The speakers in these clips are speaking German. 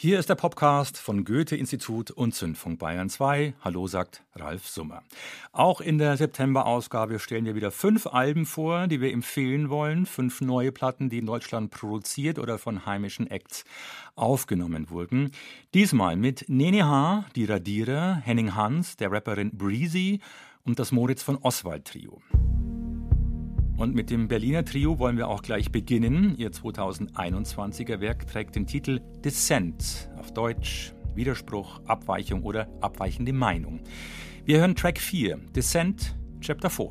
Hier ist der Podcast von Goethe-Institut und Zündfunk Bayern 2. Hallo sagt Ralf Summer. Auch in der September-Ausgabe stellen wir wieder fünf Alben vor, die wir empfehlen wollen. Fünf neue Platten, die in Deutschland produziert oder von heimischen Acts aufgenommen wurden. Diesmal mit Nene H., die Radierer, Henning Hans, der Rapperin Breezy und das Moritz von Oswald Trio. Und mit dem Berliner Trio wollen wir auch gleich beginnen. Ihr 2021er Werk trägt den Titel Dissent, auf Deutsch Widerspruch, Abweichung oder abweichende Meinung. Wir hören Track 4, Dissent, Chapter 4.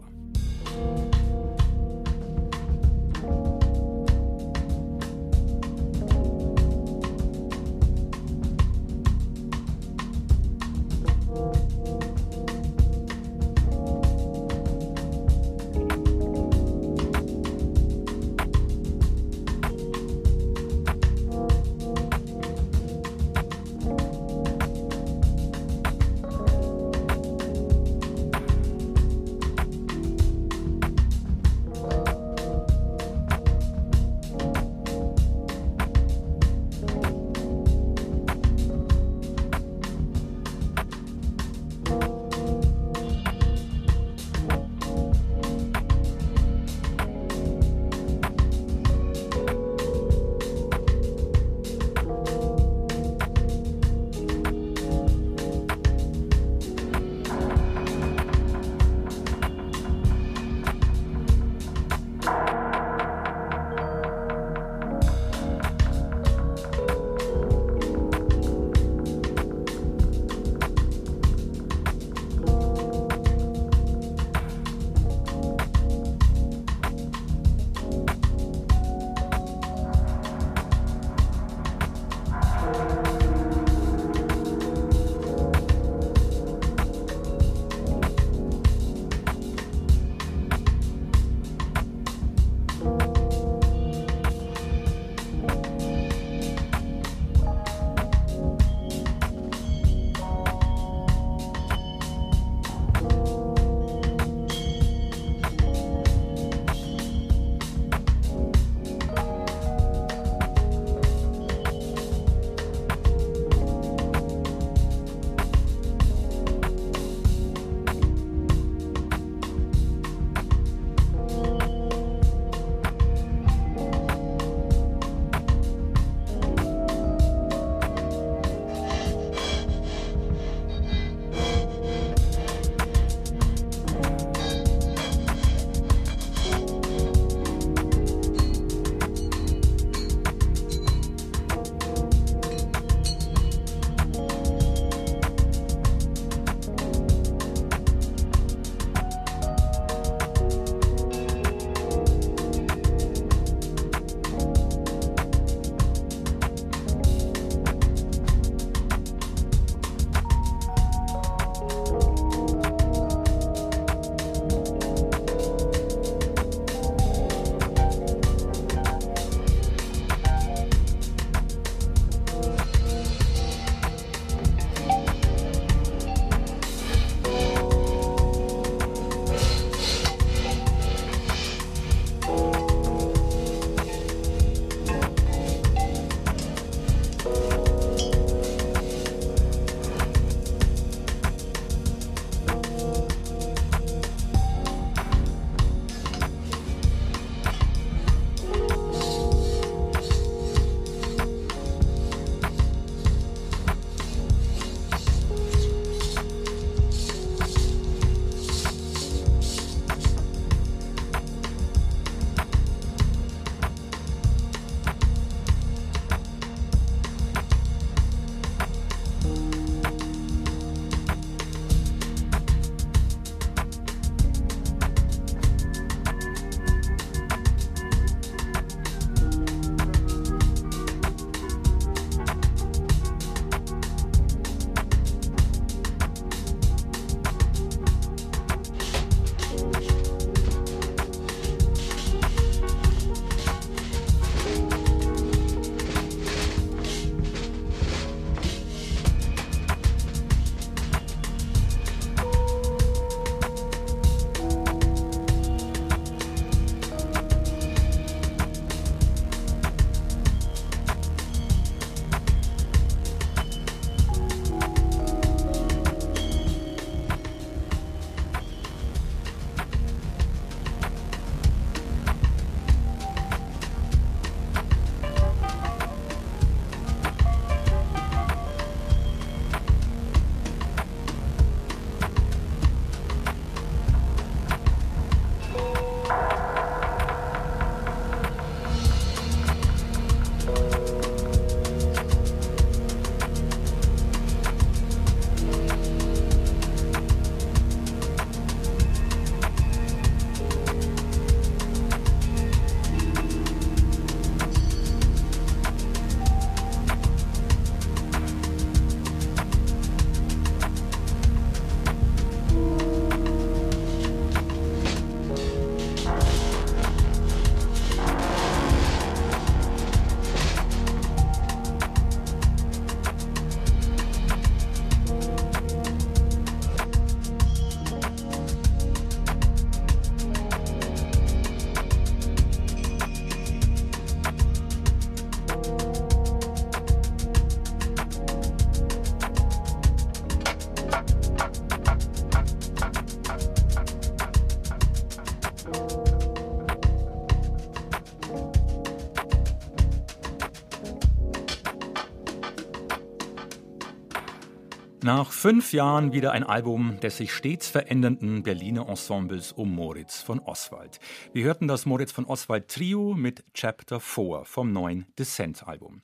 fünf Jahren wieder ein Album des sich stets verändernden Berliner Ensembles um Moritz von Oswald. Wir hörten das Moritz von Oswald Trio mit Chapter 4 vom neuen Descent-Album.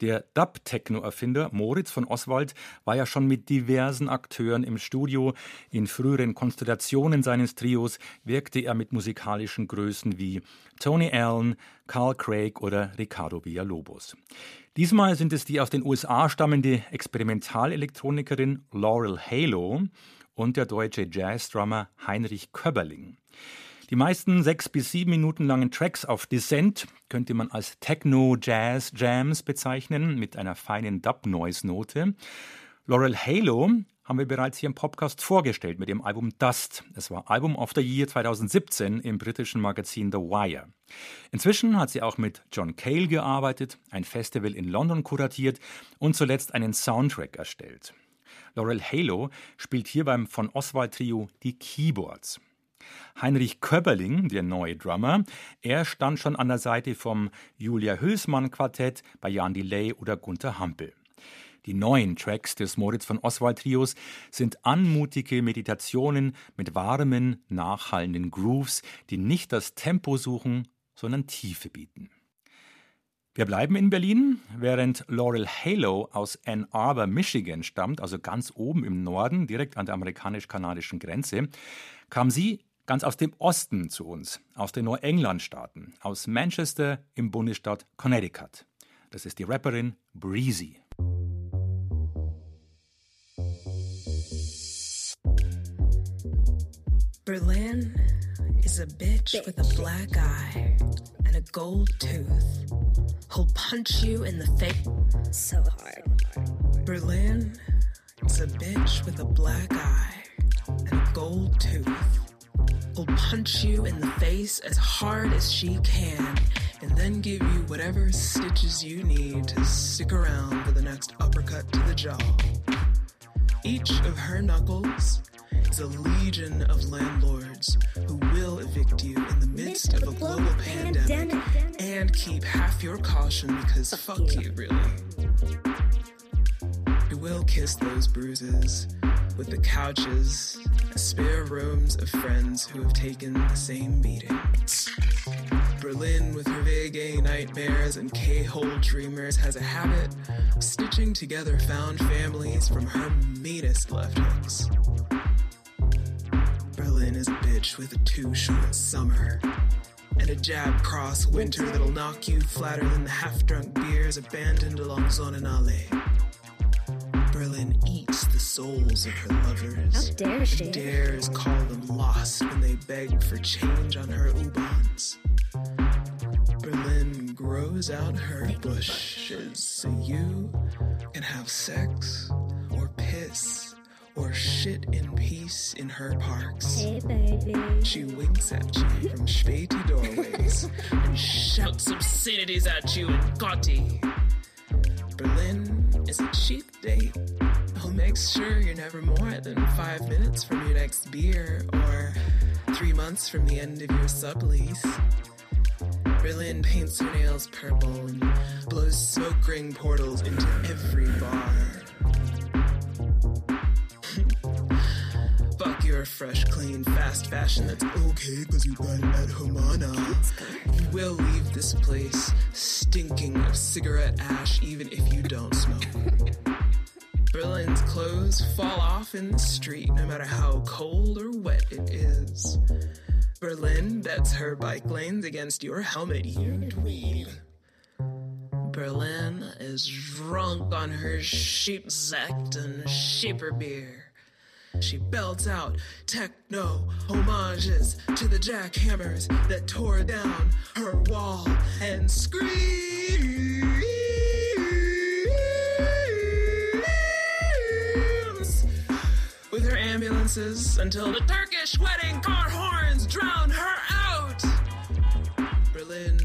Der Dub-Techno-Erfinder Moritz von Oswald war ja schon mit diversen Akteuren im Studio. In früheren Konstellationen seines Trios wirkte er mit musikalischen Größen wie Tony Allen, Carl Craig oder Ricardo Villalobos. Diesmal sind es die aus den USA stammende Experimentalelektronikerin Laurel Halo und der deutsche Jazzdrummer Heinrich Köberling. Die meisten sechs bis sieben Minuten langen Tracks auf Descent könnte man als Techno-Jazz-Jams bezeichnen, mit einer feinen Dub-Noise-Note. Laurel Halo haben wir bereits hier im Podcast vorgestellt mit dem Album Dust. Es war Album of the Year 2017 im britischen Magazin The Wire. Inzwischen hat sie auch mit John Cale gearbeitet, ein Festival in London kuratiert und zuletzt einen Soundtrack erstellt. Laurel Halo spielt hier beim von Oswald Trio die Keyboards. Heinrich Köberling, der neue Drummer, er stand schon an der Seite vom Julia Hülsmann Quartett bei Jan Delay oder Gunther Hampel. Die neuen Tracks des Moritz von Oswald Trios sind anmutige Meditationen mit warmen, nachhallenden Grooves, die nicht das Tempo suchen, sondern Tiefe bieten. Wir bleiben in Berlin, während Laurel Halo aus Ann Arbor, Michigan stammt, also ganz oben im Norden, direkt an der amerikanisch-kanadischen Grenze, kam sie ganz aus dem Osten zu uns, aus den Neuenglandstaaten, aus Manchester im Bundesstaat Connecticut. Das ist die Rapperin Breezy. Berlin is a bitch with a black eye and a gold tooth. He'll punch you in the face so hard. Berlin is a bitch with a black eye and a gold tooth. He'll punch you in the face as hard as she can and then give you whatever stitches you need to stick around for the next uppercut to the jaw. Each of her knuckles is a legion of landlords who will evict you in the midst of a global pandemic and keep half your caution because fuck you, really. Who will kiss those bruises with the couches, spare rooms of friends who have taken the same beating. Berlin, with her vague nightmares and K-hole dreamers, has a habit of stitching together found families from her meanest left hooks. Berlin is a bitch with a too short summer. And a jab cross winter that'll knock you flatter than the half drunk beers abandoned along Sonnenallee. Berlin eats the souls of her lovers. How dare she? And dares call them lost when they beg for change on her U-Bahns. Grows out her bushes so you can have sex or piss or shit in peace in her parks. Hey, baby. She winks at you from späti doorways and shouts obscenities at you in Gotti. Berlin is a cheap date who makes sure you're never more than five minutes from your next beer or three months from the end of your sublease. Berlin paints her nails purple and blows smoke ring portals into every bar. Fuck your fresh, clean, fast fashion that's okay because you got it at Humana. You will leave this place stinking of cigarette ash even if you don't smoke. Berlin's clothes fall off in the street no matter how cold or wet it is. Berlin bets her bike lanes against your helmet, you dweeb. Berlin is drunk on her sheep sect and sheeper beer. She belts out techno homages to the jackhammers that tore down her wall and screams with her ambulances until the Turkish wedding car horns drown her out. Berlin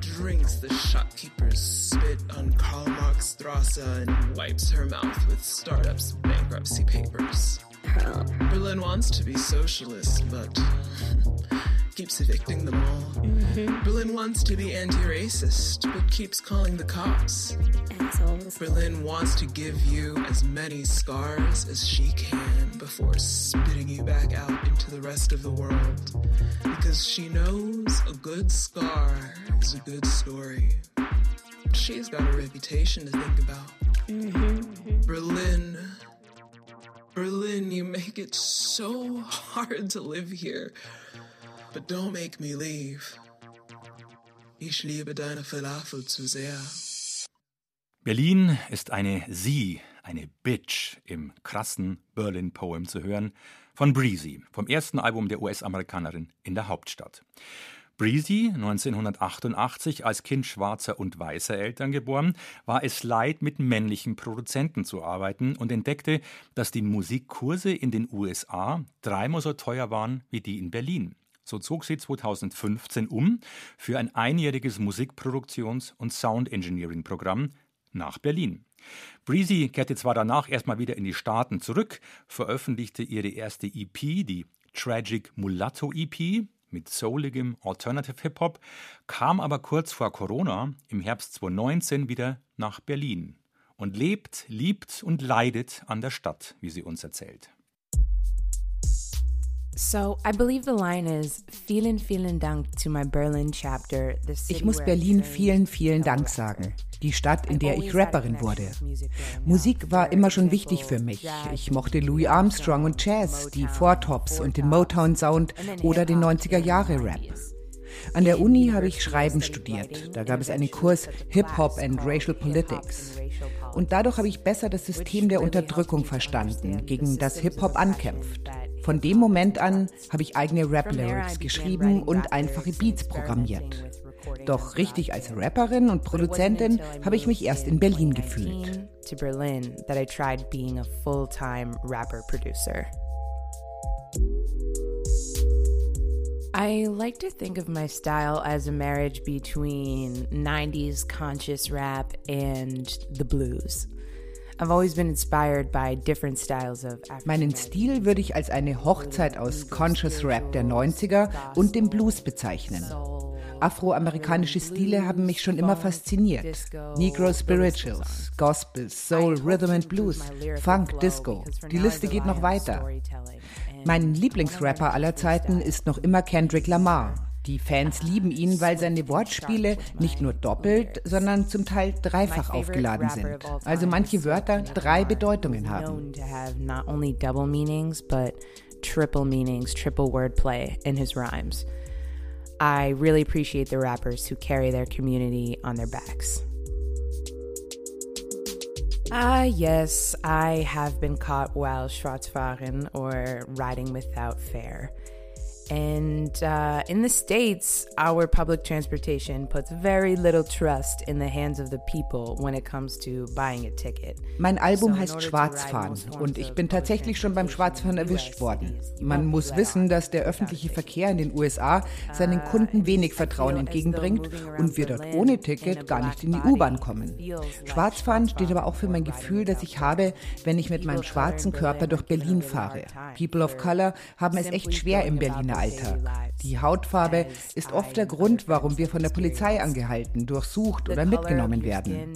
drinks the shopkeeper's spit on Karl Marx Strasse and wipes her mouth with startups' bankruptcy papers. Berlin wants to be socialist, but keeps evicting them all. Mm-hmm. Berlin wants to be anti racist, but keeps calling the cops. Assholes. Berlin wants to give you as many scars as she can before spitting you back out into the rest of the world. Because she knows a good scar is a good story. She's got a reputation to think about. Mm-hmm. Berlin. Berlin, you make it so hard to live here. But don't make me leave. Ich liebe deine Falafel zu sehr. Berlin ist eine Sie, eine Bitch im krassen Berlin Poem zu hören von Breezy, vom ersten Album der US-Amerikanerin in der Hauptstadt. Breezy, 1988 als Kind schwarzer und weißer Eltern geboren, war es leid, mit männlichen Produzenten zu arbeiten und entdeckte, dass die Musikkurse in den USA dreimal so teuer waren wie die in Berlin. So zog sie 2015 um für ein einjähriges Musikproduktions- und Sound-Engineering-Programm nach Berlin. Breezy kehrte zwar danach erstmal wieder in die Staaten zurück, veröffentlichte ihre erste EP, die Tragic Mulatto EP, mit souligem Alternative Hip-Hop, kam aber kurz vor Corona im Herbst 2019 wieder nach Berlin und lebt, liebt und leidet an der Stadt, wie sie uns erzählt. Ich muss Berlin vielen, vielen Dank sagen. Die Stadt, in der ich Rapperin wurde. Musik war immer schon wichtig für mich. Ich mochte Louis Armstrong und Jazz, die Four Tops und den Motown Sound oder den 90er Jahre Rap. An der Uni habe ich Schreiben studiert. Da gab es einen Kurs Hip-Hop and Racial Politics. Und dadurch habe ich besser das System der Unterdrückung verstanden, gegen das Hip-Hop ankämpft. Von dem Moment an habe ich eigene Rap-Lyrics geschrieben und einfache Beats programmiert. Doch richtig als Rapperin und Produzentin habe ich mich erst in Berlin gefühlt. I like to think of my style as a marriage between 90s conscious rap and the blues. Meinen Stil würde ich als eine Hochzeit aus Conscious Rap der 90er und dem Blues bezeichnen. Afroamerikanische Stile haben mich schon immer fasziniert. Negro Spirituals, Gospel, Soul, Rhythm and Blues, Funk, Disco. Die Liste geht noch weiter. Mein Lieblingsrapper aller Zeiten ist noch immer Kendrick Lamar. Die Fans lieben ihn, weil seine Wortspiele nicht nur doppelt, sondern zum Teil dreifach aufgeladen sind. Also manche Wörter drei Bedeutungen haben. triple meanings, triple wordplay in his rhymes. I really appreciate the rappers who carry their community on their backs. Ah, yes, I have been caught while Schwarzfahren or riding without fare. And uh, in the States, our public transportation puts very little trust in the hands of the people when it comes to buying a ticket. Mein Album so heißt Schwarzfahren und ich bin tatsächlich schon beim Schwarzfahren erwischt worden. Man muss wissen, dass der öffentliche Verkehr in den USA seinen Kunden wenig Vertrauen entgegenbringt und wir dort ohne Ticket gar nicht in die U-Bahn kommen. Schwarzfahren steht aber auch für mein Gefühl, das ich habe, wenn ich mit meinem schwarzen Körper durch Berlin fahre. People of Color haben es echt schwer im Berliner Alltag. Die Hautfarbe ist oft der Grund, warum wir von der Polizei angehalten, durchsucht oder mitgenommen werden.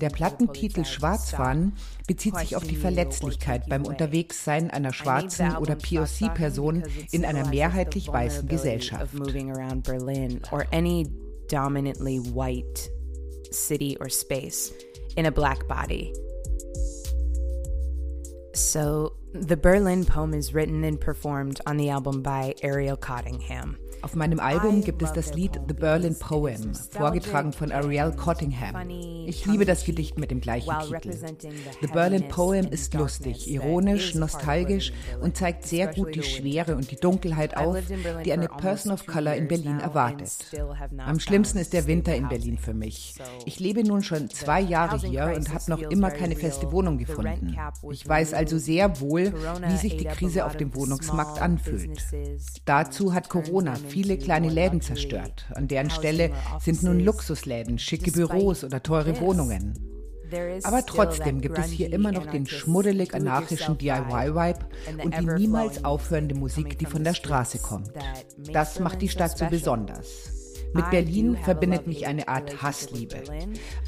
Der Plattentitel Schwarzfahren bezieht sich auf die Verletzlichkeit beim Unterwegssein einer schwarzen oder POC-Person in einer mehrheitlich weißen Gesellschaft. dominantly white city or space in a black body. So The Berlin poem is written and performed on the album by Ariel Cottingham. Auf meinem Album gibt es das Lied The Berlin Poem, vorgetragen von Ariel Cottingham. Ich liebe das Gedicht mit dem gleichen Titel. The Berlin Poem ist lustig, ironisch, nostalgisch und zeigt sehr gut die Schwere und die Dunkelheit auf, die eine Person of Color in Berlin erwartet. Am schlimmsten ist der Winter in Berlin für mich. Ich lebe nun schon zwei Jahre hier und habe noch immer keine feste Wohnung gefunden. Ich weiß also sehr wohl, wie sich die Krise auf dem Wohnungsmarkt anfühlt. Dazu hat Corona viele kleine Läden zerstört. An deren Stelle sind nun Luxusläden, schicke Büros oder teure Wohnungen. Aber trotzdem gibt es hier immer noch den schmuddelig anarchischen DIY-Vibe und die niemals aufhörende Musik, die von der Straße kommt. Das macht die Stadt so besonders. Mit Berlin verbindet mich eine Art Hassliebe.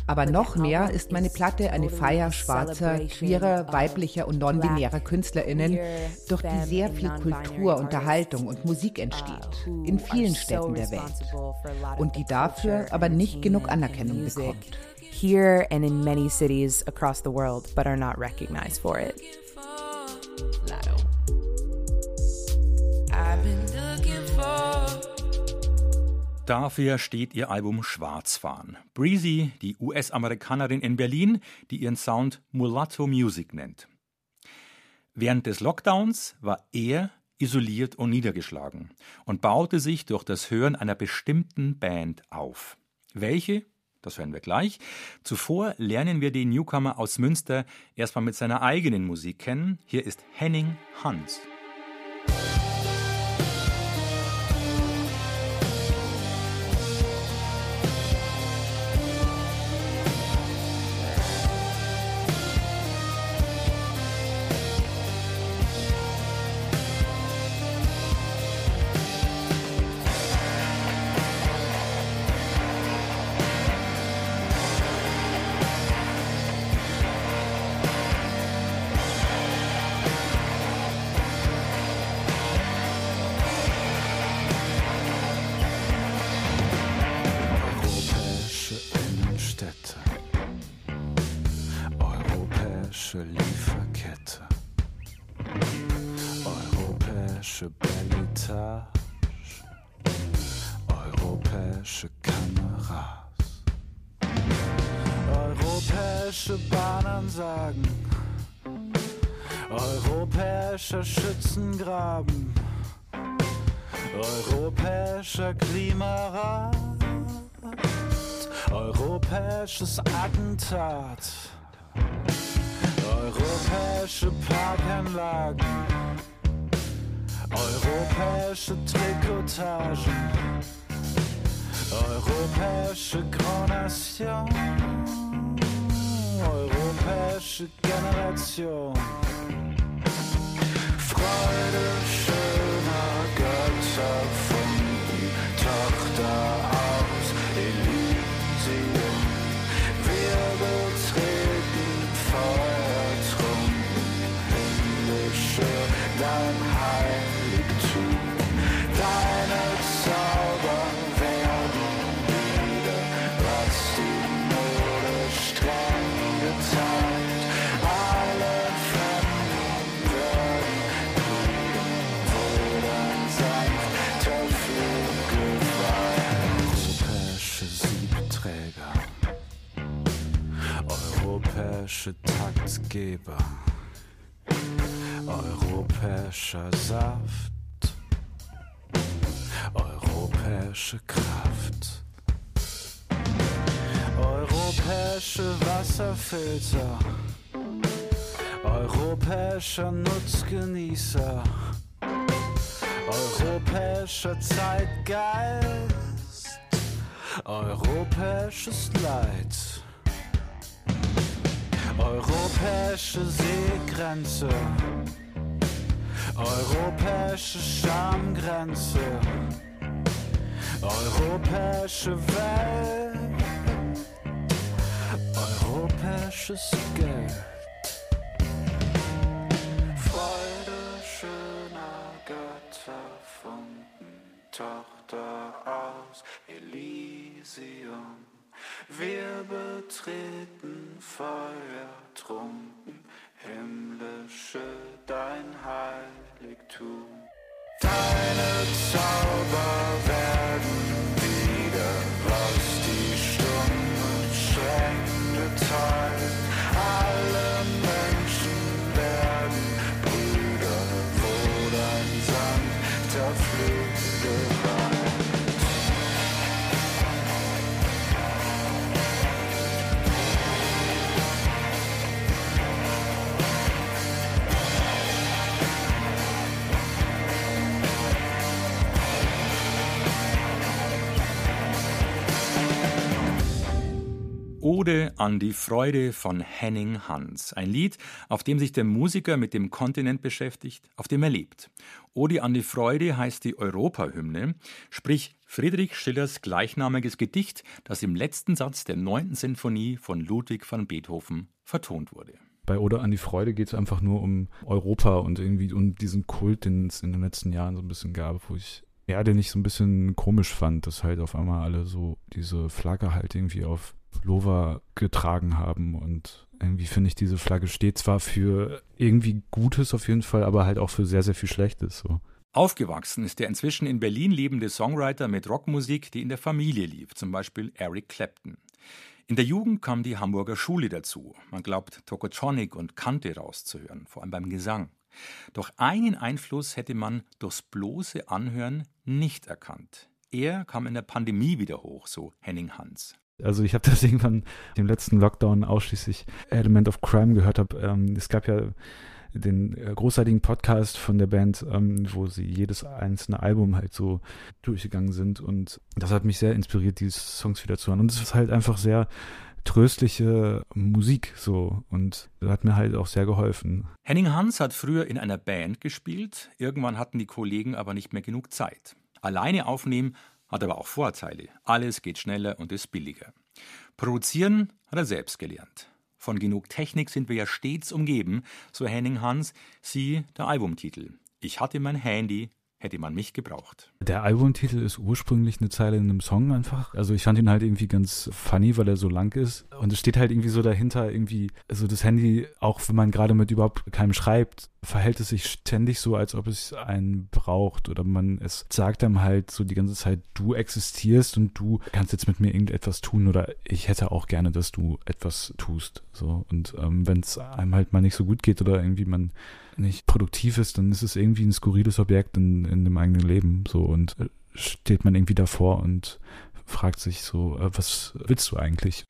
Aber noch mehr ist meine Platte eine Feier schwarzer, queerer, weiblicher und non-binärer KünstlerInnen, durch die sehr viel Kultur, Unterhaltung und Musik entsteht, in vielen Städten der Welt. Und die dafür aber nicht genug Anerkennung bekommt. Here and in many cities across the world, but are not recognized for it. I've been looking for Dafür steht ihr Album Schwarzfahren. Breezy, die US-Amerikanerin in Berlin, die ihren Sound Mulatto Music nennt. Während des Lockdowns war er isoliert und niedergeschlagen und baute sich durch das Hören einer bestimmten Band auf. Welche? Das hören wir gleich. Zuvor lernen wir den Newcomer aus Münster erstmal mit seiner eigenen Musik kennen. Hier ist Henning Hans. Europäischer Schützengraben, Europäischer Klimarat, Europäisches Attentat, Europäische Parkanlagen, Europäische Trikotagen, Europäische Gronation, Europäische Generation. Freude Taktgeber, europäischer Saft, europäische Kraft. Europäische Wasserfilter, europäischer Nutzgenießer, europäischer Zeitgeist, europäisches Leid, europäische Seegrenze, europäische Schamgrenze, europäische Welt. Europäisches Geld. Freude schöner Götter Funken, Tochter aus Elysium. Wir betreten Feuertrunken, himmlische dein Heiligtum. Deine Zauber werden wieder, was die Stunde streng geteilt. Ode an die Freude von Henning Hans. Ein Lied, auf dem sich der Musiker mit dem Kontinent beschäftigt, auf dem er lebt. Ode an die Freude heißt die Europahymne, sprich Friedrich Schillers gleichnamiges Gedicht, das im letzten Satz der neunten Sinfonie von Ludwig van Beethoven vertont wurde. Bei Ode an die Freude geht es einfach nur um Europa und irgendwie um diesen Kult, den es in den letzten Jahren so ein bisschen gab, wo ich ja, den ich so ein bisschen komisch fand, dass halt auf einmal alle so diese Flagge halt irgendwie auf Pullover getragen haben und irgendwie finde ich, diese Flagge steht zwar für irgendwie Gutes auf jeden Fall, aber halt auch für sehr, sehr viel Schlechtes. So. Aufgewachsen ist der inzwischen in Berlin lebende Songwriter mit Rockmusik, die in der Familie lief, zum Beispiel Eric Clapton. In der Jugend kam die Hamburger Schule dazu. Man glaubt, Tokotronic und Kante rauszuhören, vor allem beim Gesang. Doch einen Einfluss hätte man durchs bloße Anhören nicht erkannt. Er kam in der Pandemie wieder hoch, so Henning Hans. Also ich habe das irgendwann im letzten Lockdown ausschließlich Element of Crime gehört habe. Ähm, es gab ja den äh, großartigen Podcast von der Band, ähm, wo sie jedes einzelne Album halt so durchgegangen sind und das hat mich sehr inspiriert, diese Songs wieder zu hören. Und es ist halt einfach sehr tröstliche Musik so und hat mir halt auch sehr geholfen. Henning Hans hat früher in einer Band gespielt, irgendwann hatten die Kollegen aber nicht mehr genug Zeit. Alleine aufnehmen hat aber auch Vorteile. Alles geht schneller und ist billiger. Produzieren hat er selbst gelernt. Von genug Technik sind wir ja stets umgeben, so Henning Hans, sie der Albumtitel. Ich hatte mein Handy, hätte man mich gebraucht. Der Albumtitel ist ursprünglich eine Zeile in einem Song einfach. Also ich fand ihn halt irgendwie ganz funny, weil er so lang ist. Und es steht halt irgendwie so dahinter, irgendwie, also das Handy, auch wenn man gerade mit überhaupt keinem schreibt, verhält es sich ständig so, als ob es einen braucht. Oder man, es sagt einem halt so die ganze Zeit, du existierst und du kannst jetzt mit mir irgendetwas tun oder ich hätte auch gerne, dass du etwas tust. So. Und ähm, wenn es einem halt mal nicht so gut geht oder irgendwie man nicht produktiv ist, dann ist es irgendwie ein skurriles Objekt in, in dem eigenen Leben. So und äh, steht man irgendwie davor und fragt sich so, äh, was willst du eigentlich?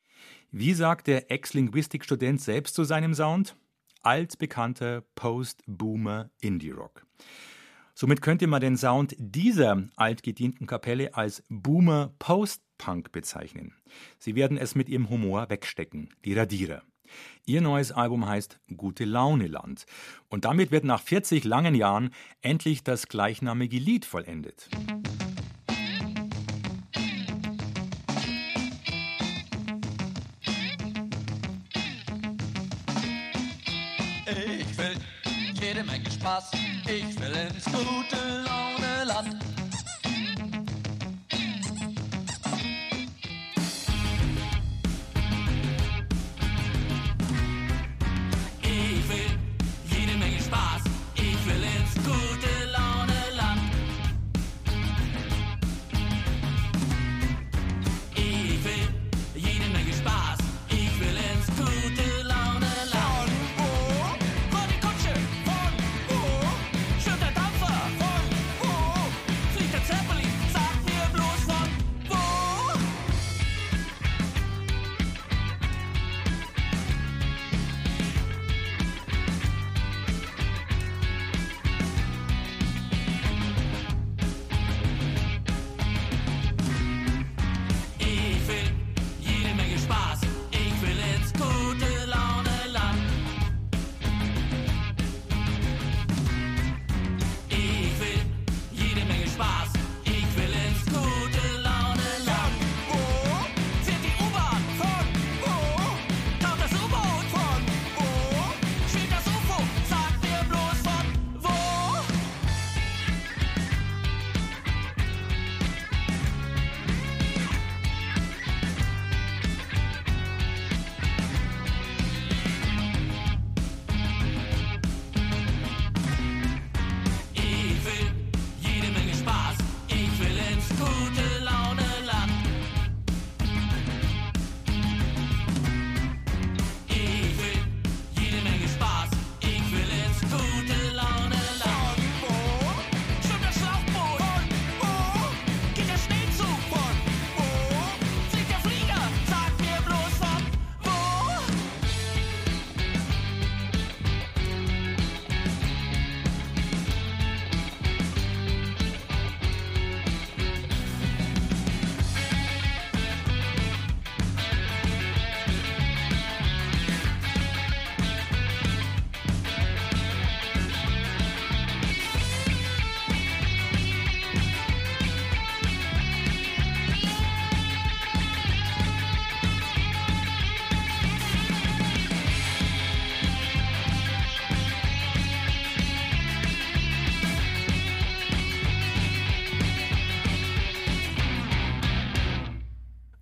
Wie sagt der Ex-Linguistik-Student selbst zu seinem Sound? Altbekannter Post-Boomer Indie-Rock. Somit könnte man den Sound dieser altgedienten Kapelle als Boomer Post-Punk bezeichnen. Sie werden es mit ihrem Humor wegstecken, die Radierer. Ihr neues Album heißt Gute Laune Land. Und damit wird nach 40 langen Jahren endlich das gleichnamige Lied vollendet. Ich ich will ins gute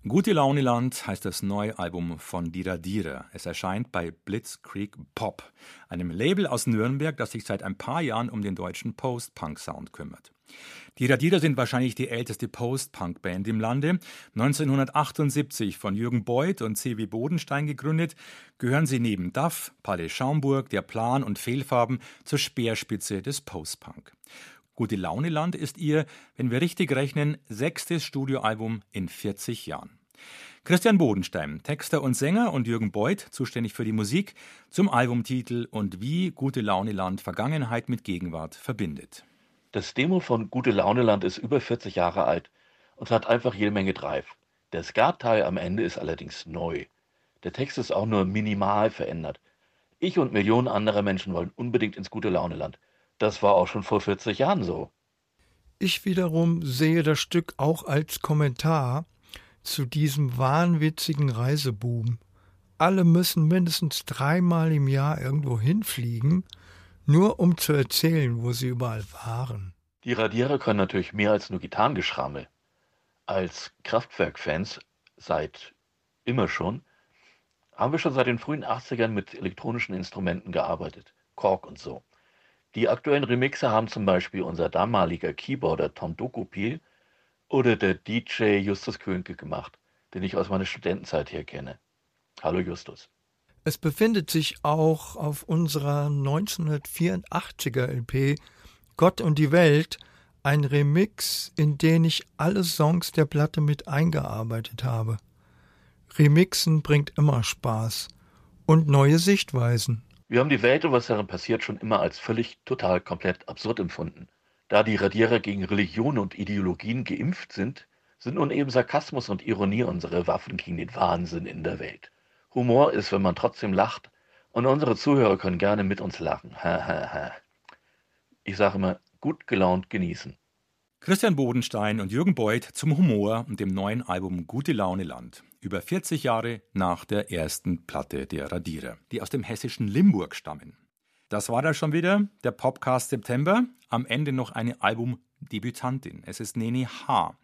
Gute Launeland heißt das neue Album von Dira Dira. Es erscheint bei Blitzkrieg Pop, einem Label aus Nürnberg, das sich seit ein paar Jahren um den deutschen Post-Punk-Sound kümmert. Die Radierer sind wahrscheinlich die älteste Post-Punk-Band im Lande. 1978 von Jürgen Beuth und C.W. Bodenstein gegründet, gehören sie neben Duff, Palais Schaumburg, Der Plan und Fehlfarben zur Speerspitze des Post-Punk. Gute Launeland ist ihr, wenn wir richtig rechnen, sechstes Studioalbum in 40 Jahren. Christian Bodenstein, Texter und Sänger und Jürgen Beuth, zuständig für die Musik, zum Albumtitel und wie Gute Launeland Vergangenheit mit Gegenwart verbindet. Das Demo von Gute Launeland ist über 40 Jahre alt und hat einfach jede Menge Drive. Der Skat-Teil am Ende ist allerdings neu. Der Text ist auch nur minimal verändert. Ich und Millionen anderer Menschen wollen unbedingt ins Gute Launeland. Das war auch schon vor 40 Jahren so. Ich wiederum sehe das Stück auch als Kommentar zu diesem wahnwitzigen Reisebuben. Alle müssen mindestens dreimal im Jahr irgendwo hinfliegen, nur um zu erzählen, wo sie überall waren. Die Radierer können natürlich mehr als nur Gitarrengeschrammel. Als Kraftwerk-Fans seit immer schon haben wir schon seit den frühen 80ern mit elektronischen Instrumenten gearbeitet. Korg und so. Die aktuellen Remixe haben zum Beispiel unser damaliger Keyboarder Tom Dokopil oder der DJ Justus Könke gemacht, den ich aus meiner Studentenzeit her kenne. Hallo Justus. Es befindet sich auch auf unserer 1984er LP Gott und die Welt ein Remix, in den ich alle Songs der Platte mit eingearbeitet habe. Remixen bringt immer Spaß und neue Sichtweisen. Wir haben die Welt und was darin passiert schon immer als völlig, total, komplett absurd empfunden. Da die Radierer gegen Religionen und Ideologien geimpft sind, sind nun eben Sarkasmus und Ironie unsere Waffen gegen den Wahnsinn in der Welt. Humor ist, wenn man trotzdem lacht, und unsere Zuhörer können gerne mit uns lachen. Ich sage immer, gut gelaunt genießen. Christian Bodenstein und Jürgen Beuth zum Humor und dem neuen Album Gute Laune Land. Über 40 Jahre nach der ersten Platte der Radierer, die aus dem hessischen Limburg stammen. Das war da schon wieder, der Popcast September. Am Ende noch eine Albumdebütantin. Es ist Nene H.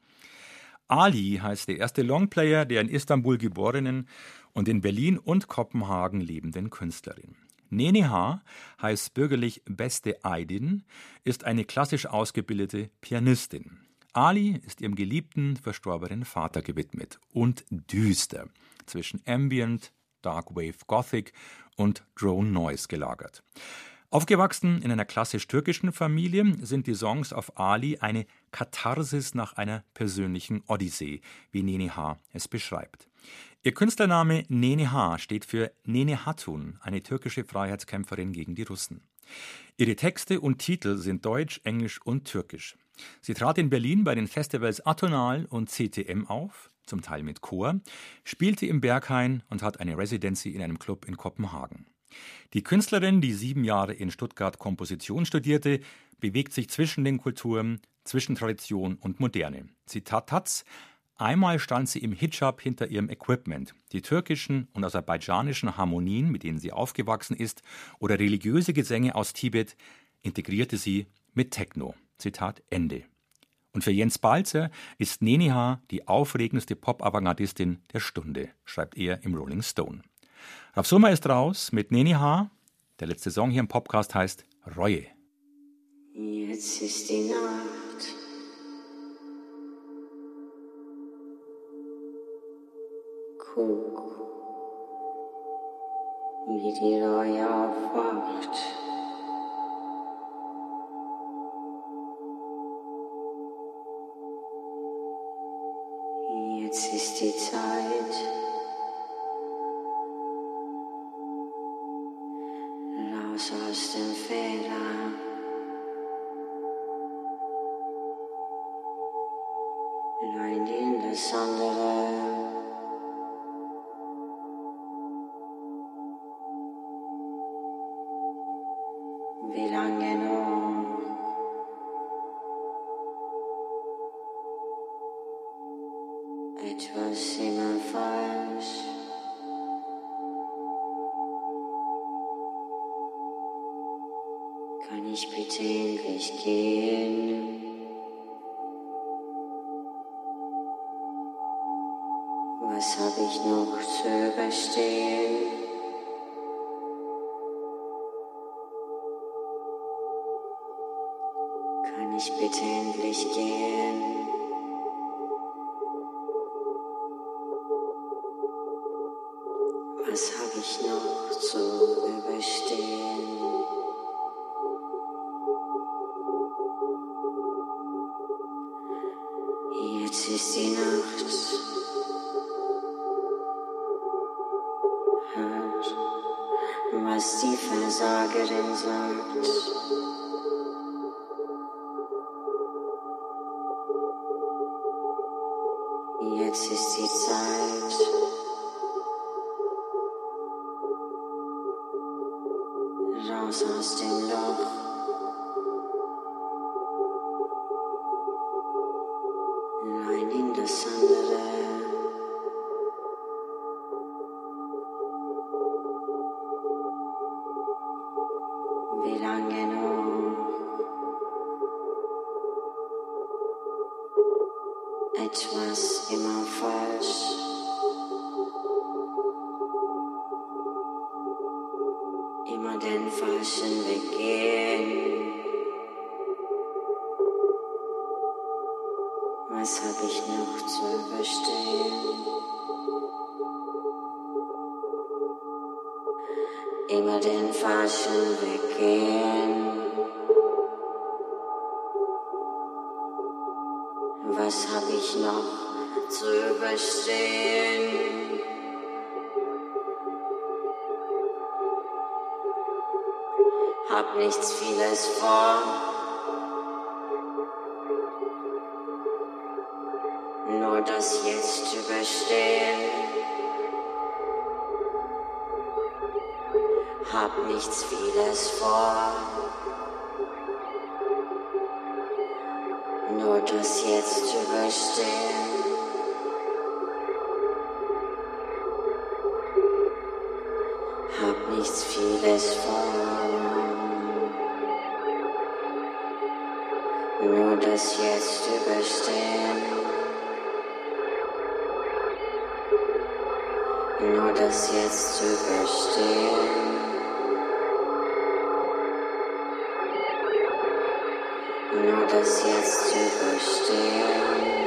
Ali heißt der erste Longplayer der in Istanbul geborenen und in Berlin und Kopenhagen lebenden Künstlerin. Nene H. heißt bürgerlich Beste Aydin, ist eine klassisch ausgebildete Pianistin. Ali ist ihrem geliebten, verstorbenen Vater gewidmet und düster, zwischen Ambient, Dark Wave Gothic und Drone Noise gelagert. Aufgewachsen in einer klassisch-türkischen Familie sind die Songs auf Ali eine Katharsis nach einer persönlichen Odyssee, wie Nene H. es beschreibt. Ihr Künstlername Nene H. steht für Nene Hatun, eine türkische Freiheitskämpferin gegen die Russen. Ihre Texte und Titel sind deutsch, englisch und türkisch. Sie trat in Berlin bei den Festivals Atonal und CTM auf, zum Teil mit Chor, spielte im Berghain und hat eine Residency in einem Club in Kopenhagen. Die Künstlerin, die sieben Jahre in Stuttgart Komposition studierte, bewegt sich zwischen den Kulturen, zwischen Tradition und Moderne. Zitat Taz, Einmal stand sie im Hijab hinter ihrem Equipment. Die türkischen und aserbaidschanischen Harmonien, mit denen sie aufgewachsen ist, oder religiöse Gesänge aus Tibet integrierte sie mit Techno. Zitat Ende. Und für Jens Balzer ist Neniha die aufregendste Pop-Avantgardistin der Stunde, schreibt er im Rolling Stone. Rav Summer ist raus mit Neniha. Der letzte Song hier im Podcast heißt Reue. Jetzt ist die Nacht. Guck, wie die Reue aufwacht. Jetzt ist die. Die Versagerin sagt. Was habe ich noch zu überstehen? Immer den falschen Weg gehen. Was habe ich noch zu überstehen? Hab nichts vieles vor. Nur das jetzt überstehen. Hab nichts vieles vor. Nur das jetzt überstehen. Hab nichts vieles vor. Nur das jetzt überstehen. Nur das jetzt überstehen. Nur das jetzt überstehen.